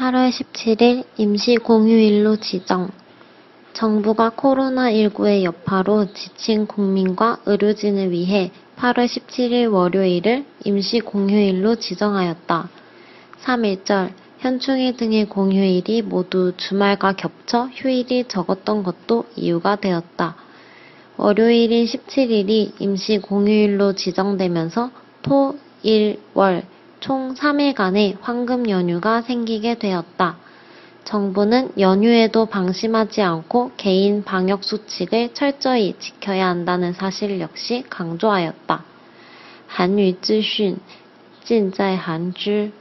8월 17일 임시 공휴일로 지정. 정부가 코로나19의 여파로 지친 국민과 의료진을 위해 8월 17일 월요일을 임시 공휴일로 지정하였다. 3일절, 현충일 등의 공휴일이 모두 주말과 겹쳐 휴일이 적었던 것도 이유가 되었다. 월요일인 17일이 임시 공휴일로 지정되면서 토, 일, 월, 총 3일간의 황금 연휴가 생기게 되었다. 정부는 연휴에도 방심하지 않고 개인 방역 수칙을 철저히 지켜야 한다는 사실 역시 강조하였다. 한유资讯尽在韩知